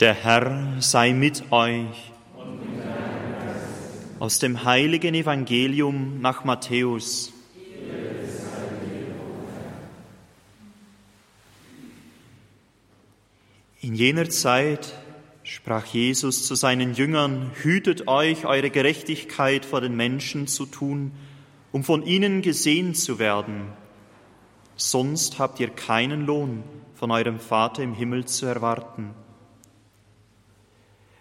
Der Herr sei mit euch. Aus dem heiligen Evangelium nach Matthäus. In jener Zeit sprach Jesus zu seinen Jüngern, hütet euch, eure Gerechtigkeit vor den Menschen zu tun, um von ihnen gesehen zu werden. Sonst habt ihr keinen Lohn von eurem Vater im Himmel zu erwarten.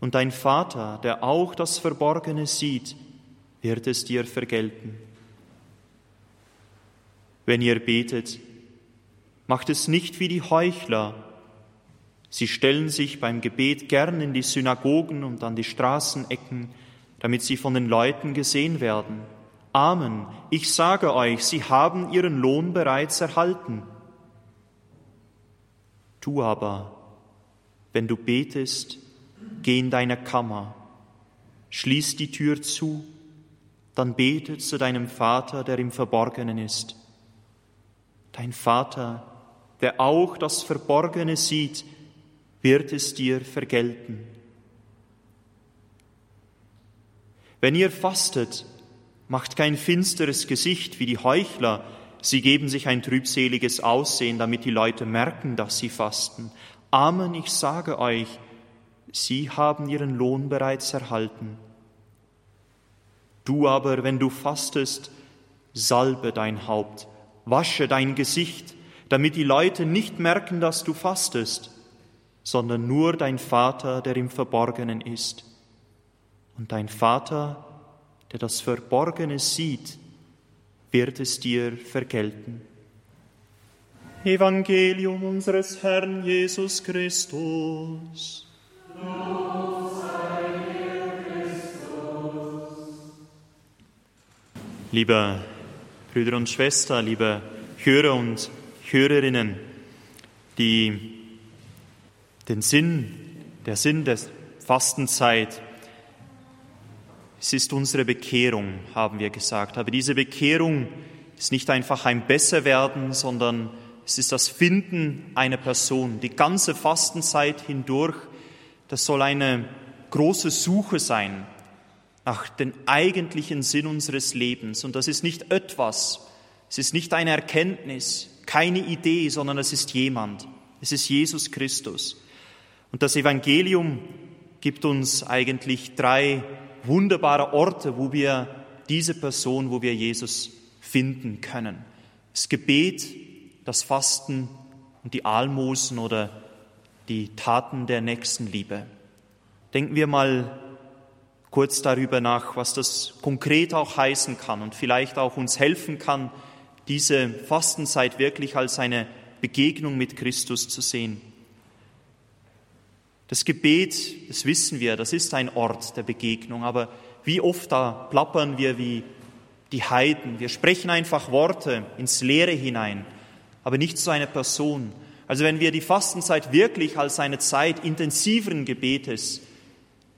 und dein Vater, der auch das Verborgene sieht, wird es dir vergelten. Wenn ihr betet, macht es nicht wie die Heuchler. Sie stellen sich beim Gebet gern in die Synagogen und an die Straßenecken, damit sie von den Leuten gesehen werden. Amen, ich sage euch, sie haben ihren Lohn bereits erhalten. Du aber, wenn du betest, geh in deine Kammer, schließ die Tür zu, dann bete zu deinem Vater, der im Verborgenen ist. Dein Vater, der auch das Verborgene sieht, wird es dir vergelten. Wenn ihr fastet, macht kein finsteres Gesicht wie die Heuchler, sie geben sich ein trübseliges Aussehen, damit die Leute merken, dass sie fasten. Amen, ich sage euch, sie haben ihren Lohn bereits erhalten. Du aber, wenn du fastest, salbe dein Haupt, wasche dein Gesicht, damit die Leute nicht merken, dass du fastest, sondern nur dein Vater, der im Verborgenen ist. Und dein Vater, der das Verborgene sieht, wird es dir vergelten. Evangelium unseres Herrn Jesus Christus. Liebe Brüder und Schwestern, liebe Hörer und Hörerinnen, die den Sinn, der Sinn der Fastenzeit, es ist unsere Bekehrung, haben wir gesagt. Aber diese Bekehrung ist nicht einfach ein Besserwerden, sondern es ist das Finden einer Person. Die ganze Fastenzeit hindurch das soll eine große Suche sein nach dem eigentlichen Sinn unseres Lebens. Und das ist nicht etwas, es ist nicht eine Erkenntnis, keine Idee, sondern es ist jemand. Es ist Jesus Christus. Und das Evangelium gibt uns eigentlich drei wunderbare Orte, wo wir diese Person, wo wir Jesus finden können. Das Gebet, das Fasten und die Almosen oder die Taten der Nächstenliebe. Denken wir mal kurz darüber nach, was das konkret auch heißen kann und vielleicht auch uns helfen kann, diese Fastenzeit wirklich als eine Begegnung mit Christus zu sehen. Das Gebet, das wissen wir, das ist ein Ort der Begegnung, aber wie oft da plappern wir wie die Heiden. Wir sprechen einfach Worte ins Leere hinein, aber nicht zu einer Person. Also wenn wir die Fastenzeit wirklich als eine Zeit intensiveren Gebetes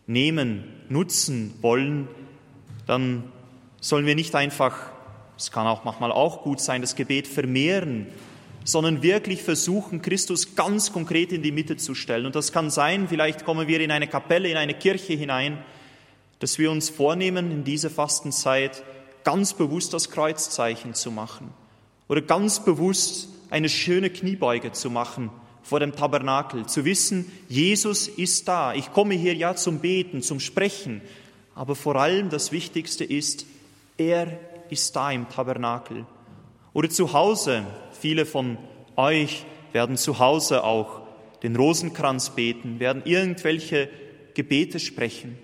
nehmen, nutzen wollen, dann sollen wir nicht einfach, es kann auch manchmal auch gut sein, das Gebet vermehren, sondern wirklich versuchen, Christus ganz konkret in die Mitte zu stellen. Und das kann sein, vielleicht kommen wir in eine Kapelle, in eine Kirche hinein, dass wir uns vornehmen, in dieser Fastenzeit ganz bewusst das Kreuzzeichen zu machen oder ganz bewusst eine schöne Kniebeuge zu machen vor dem Tabernakel, zu wissen, Jesus ist da. Ich komme hier ja zum Beten, zum Sprechen, aber vor allem das Wichtigste ist, er ist da im Tabernakel. Oder zu Hause, viele von euch werden zu Hause auch den Rosenkranz beten, werden irgendwelche Gebete sprechen.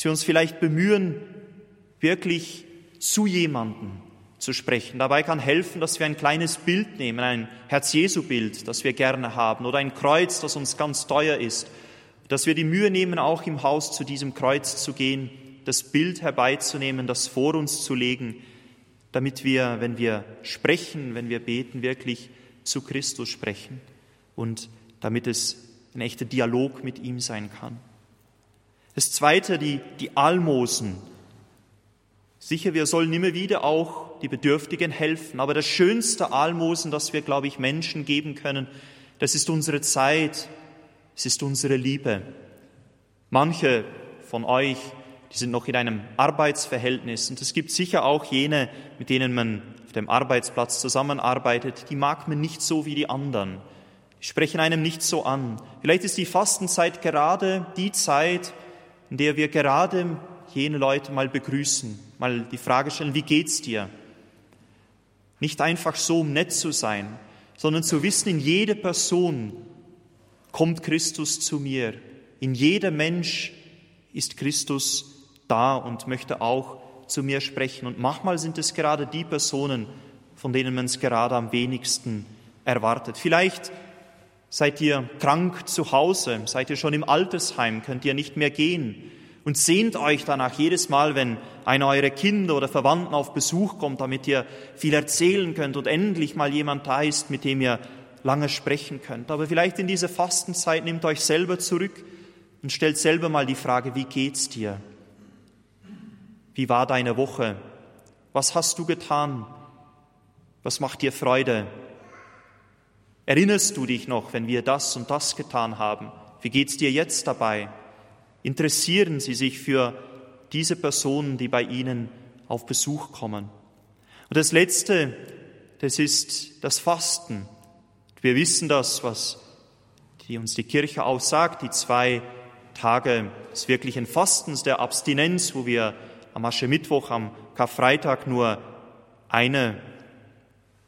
Wir uns vielleicht bemühen, wirklich zu jemandem zu sprechen. Dabei kann helfen, dass wir ein kleines Bild nehmen, ein Herz-Jesu-Bild, das wir gerne haben, oder ein Kreuz, das uns ganz teuer ist, Dass wir die Mühe nehmen, auch im Haus zu diesem Kreuz zu gehen, das Bild herbeizunehmen, das vor uns zu legen, damit wir, wenn wir sprechen, wenn wir beten, wirklich zu Christus sprechen und damit es ein echter Dialog mit ihm sein kann. Das Zweite, die, die Almosen. Sicher, wir sollen immer wieder auch die Bedürftigen helfen, aber das schönste Almosen, das wir, glaube ich, Menschen geben können, das ist unsere Zeit, es ist unsere Liebe. Manche von euch, die sind noch in einem Arbeitsverhältnis und es gibt sicher auch jene, mit denen man auf dem Arbeitsplatz zusammenarbeitet, die mag man nicht so wie die anderen. Die sprechen einem nicht so an. Vielleicht ist die Fastenzeit gerade die Zeit, in der wir gerade jene Leute mal begrüßen, mal die Frage stellen, wie geht's dir? Nicht einfach so, um nett zu sein, sondern zu wissen, in jede Person kommt Christus zu mir. In jeder Mensch ist Christus da und möchte auch zu mir sprechen. Und manchmal sind es gerade die Personen, von denen man es gerade am wenigsten erwartet. Vielleicht seid ihr krank zu Hause, seid ihr schon im Altersheim, könnt ihr nicht mehr gehen und sehnt euch danach jedes Mal, wenn einer eurer Kinder oder Verwandten auf Besuch kommt, damit ihr viel erzählen könnt und endlich mal jemand da ist, mit dem ihr lange sprechen könnt. Aber vielleicht in dieser Fastenzeit nehmt euch selber zurück und stellt selber mal die Frage, wie geht's dir? Wie war deine Woche? Was hast du getan? Was macht dir Freude? Erinnerst du dich noch, wenn wir das und das getan haben? Wie geht's dir jetzt dabei? Interessieren Sie sich für diese Personen, die bei Ihnen auf Besuch kommen? Und das Letzte, das ist das Fasten. Wir wissen das, was die uns die Kirche auch sagt, die zwei Tage des wirklichen Fastens, der Abstinenz, wo wir am Aschermittwoch, am Karfreitag nur eine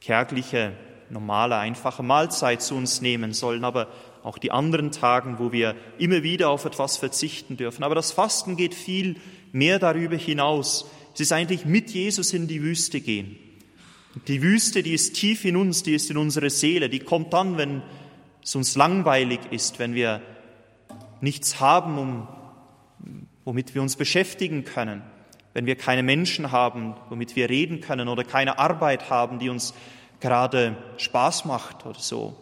kärgliche, normale, einfache Mahlzeit zu uns nehmen sollen, aber auch die anderen Tagen, wo wir immer wieder auf etwas verzichten dürfen. Aber das Fasten geht viel mehr darüber hinaus. Es ist eigentlich mit Jesus in die Wüste gehen. Die Wüste, die ist tief in uns, die ist in unserer Seele, die kommt dann, wenn es uns langweilig ist, wenn wir nichts haben, um, womit wir uns beschäftigen können wenn wir keine Menschen haben, womit wir reden können oder keine Arbeit haben, die uns gerade Spaß macht oder so.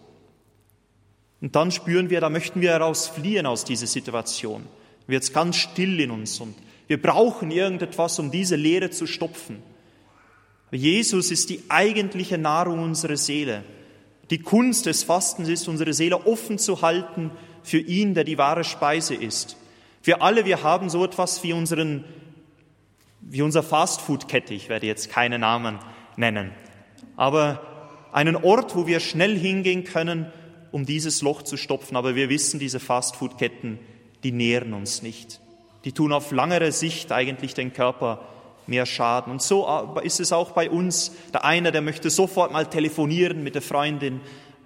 Und dann spüren wir, da möchten wir herausfliehen aus dieser Situation. Wird es ganz still in uns und wir brauchen irgendetwas, um diese Leere zu stopfen. Jesus ist die eigentliche Nahrung unserer Seele. Die Kunst des Fastens ist, unsere Seele offen zu halten für ihn, der die wahre Speise ist. Wir alle, wir haben so etwas wie unseren wie unser Fastfood-Kette, ich werde jetzt keine Namen nennen, aber einen Ort, wo wir schnell hingehen können, um dieses Loch zu stopfen. Aber wir wissen, diese Fastfood-Ketten, die nähren uns nicht. Die tun auf langere Sicht eigentlich den Körper mehr Schaden. Und so ist es auch bei uns. Der eine, der möchte sofort mal telefonieren mit der Freundin,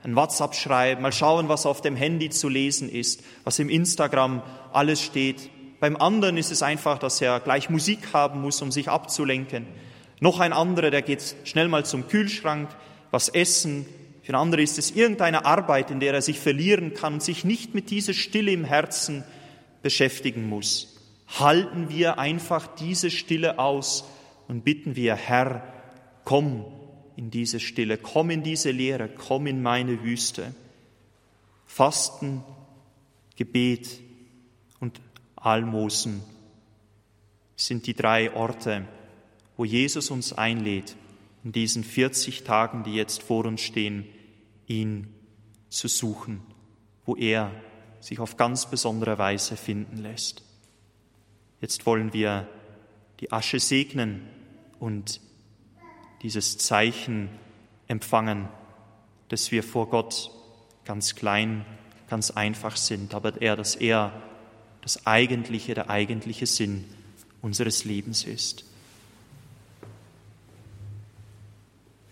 ein WhatsApp schreiben, mal schauen, was auf dem Handy zu lesen ist, was im Instagram alles steht. Beim anderen ist es einfach, dass er gleich Musik haben muss, um sich abzulenken. Noch ein anderer, der geht schnell mal zum Kühlschrank, was essen. Für einen anderen ist es irgendeine Arbeit, in der er sich verlieren kann und sich nicht mit dieser Stille im Herzen beschäftigen muss. Halten wir einfach diese Stille aus und bitten wir, Herr, komm in diese Stille, komm in diese Leere, komm in meine Wüste. Fasten, Gebet und Almosen sind die drei Orte, wo Jesus uns einlädt, in diesen 40 Tagen, die jetzt vor uns stehen, ihn zu suchen, wo er sich auf ganz besondere Weise finden lässt. Jetzt wollen wir die Asche segnen und dieses Zeichen empfangen, dass wir vor Gott ganz klein, ganz einfach sind, aber er, dass er das eigentliche, der eigentliche Sinn unseres Lebens ist.